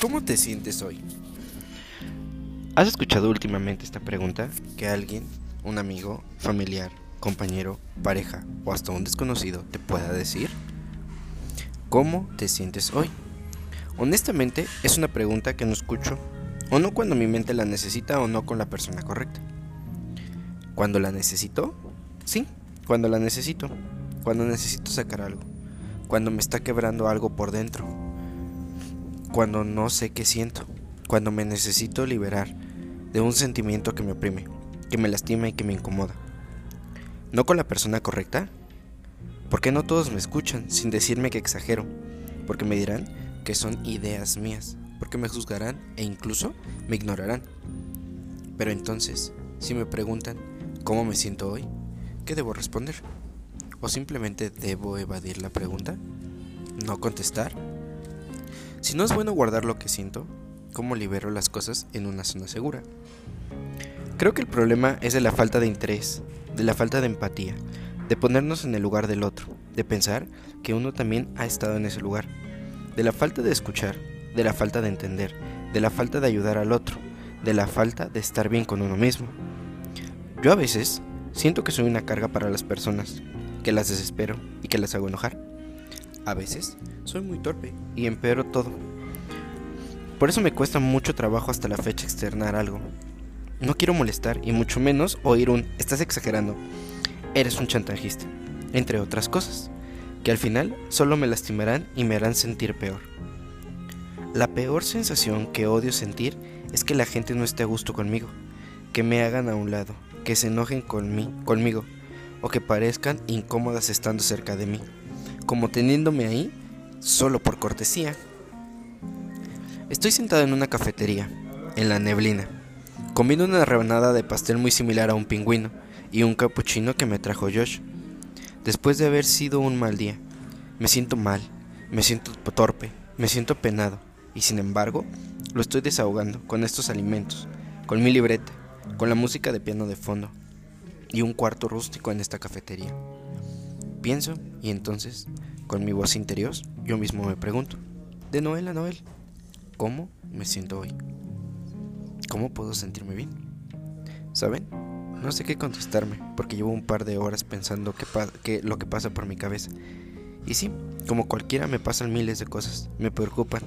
¿Cómo te sientes hoy? ¿Has escuchado últimamente esta pregunta que alguien, un amigo, familiar, compañero, pareja o hasta un desconocido te pueda decir? ¿Cómo te sientes hoy? Honestamente, es una pregunta que no escucho o no cuando mi mente la necesita o no con la persona correcta. ¿Cuando la necesito? Sí, cuando la necesito. Cuando necesito sacar algo. Cuando me está quebrando algo por dentro cuando no sé qué siento, cuando me necesito liberar de un sentimiento que me oprime, que me lastima y que me incomoda. ¿No con la persona correcta? ¿Por qué no todos me escuchan sin decirme que exagero? Porque me dirán que son ideas mías, porque me juzgarán e incluso me ignorarán. Pero entonces, si me preguntan cómo me siento hoy, ¿qué debo responder? ¿O simplemente debo evadir la pregunta? ¿No contestar? Si no es bueno guardar lo que siento, ¿cómo libero las cosas en una zona segura? Creo que el problema es de la falta de interés, de la falta de empatía, de ponernos en el lugar del otro, de pensar que uno también ha estado en ese lugar, de la falta de escuchar, de la falta de entender, de la falta de ayudar al otro, de la falta de estar bien con uno mismo. Yo a veces siento que soy una carga para las personas, que las desespero y que las hago enojar. A veces soy muy torpe y empeoro todo. Por eso me cuesta mucho trabajo hasta la fecha externar algo. No quiero molestar y mucho menos oír un estás exagerando, eres un chantajista, entre otras cosas, que al final solo me lastimarán y me harán sentir peor. La peor sensación que odio sentir es que la gente no esté a gusto conmigo, que me hagan a un lado, que se enojen con mí, conmigo o que parezcan incómodas estando cerca de mí, como teniéndome ahí solo por cortesía. Estoy sentado en una cafetería, en la neblina, comiendo una rebanada de pastel muy similar a un pingüino y un capuchino que me trajo Josh. Después de haber sido un mal día, me siento mal, me siento torpe, me siento penado, y sin embargo, lo estoy desahogando con estos alimentos, con mi libreta, con la música de piano de fondo y un cuarto rústico en esta cafetería. Pienso y entonces, con mi voz interior, yo mismo me pregunto, de Noel a Noel, ¿cómo me siento hoy? ¿Cómo puedo sentirme bien? ¿Saben? No sé qué contestarme, porque llevo un par de horas pensando que, lo que pasa por mi cabeza. Y sí, como cualquiera me pasan miles de cosas, me preocupan,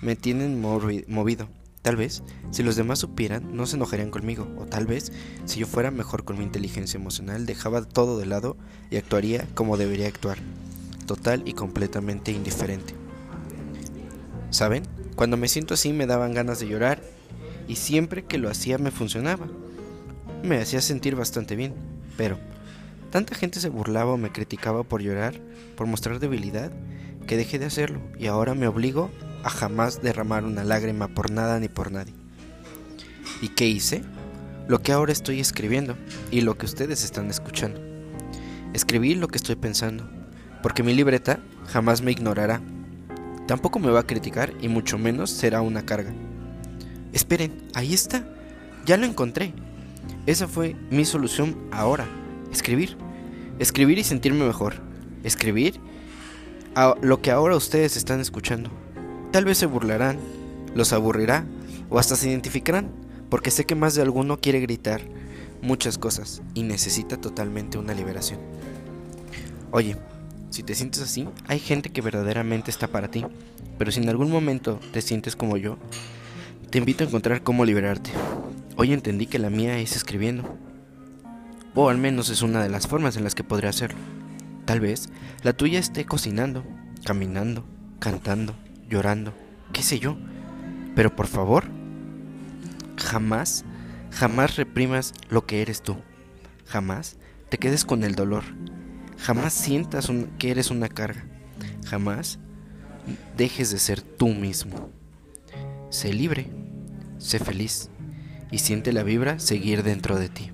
me tienen movido, Tal vez, si los demás supieran, no se enojarían conmigo, o tal vez, si yo fuera mejor con mi inteligencia emocional, dejaba todo de lado y actuaría como debería actuar, total y completamente indiferente. ¿Saben? Cuando me siento así me daban ganas de llorar y siempre que lo hacía me funcionaba. Me hacía sentir bastante bien, pero tanta gente se burlaba o me criticaba por llorar, por mostrar debilidad, que dejé de hacerlo y ahora me obligo a jamás derramar una lágrima por nada ni por nadie. ¿Y qué hice? Lo que ahora estoy escribiendo y lo que ustedes están escuchando. Escribí lo que estoy pensando, porque mi libreta jamás me ignorará. Tampoco me va a criticar y mucho menos será una carga. Esperen, ahí está. Ya lo encontré. Esa fue mi solución ahora. Escribir. Escribir y sentirme mejor. Escribir a lo que ahora ustedes están escuchando. Tal vez se burlarán, los aburrirá o hasta se identificarán, porque sé que más de alguno quiere gritar muchas cosas y necesita totalmente una liberación. Oye, si te sientes así, hay gente que verdaderamente está para ti, pero si en algún momento te sientes como yo, te invito a encontrar cómo liberarte. Hoy entendí que la mía es escribiendo, o al menos es una de las formas en las que podré hacerlo. Tal vez la tuya esté cocinando, caminando, cantando, llorando, qué sé yo. Pero por favor, jamás, jamás reprimas lo que eres tú. Jamás te quedes con el dolor. Jamás sientas que eres una carga. Jamás dejes de ser tú mismo. Sé libre, sé feliz y siente la vibra seguir dentro de ti.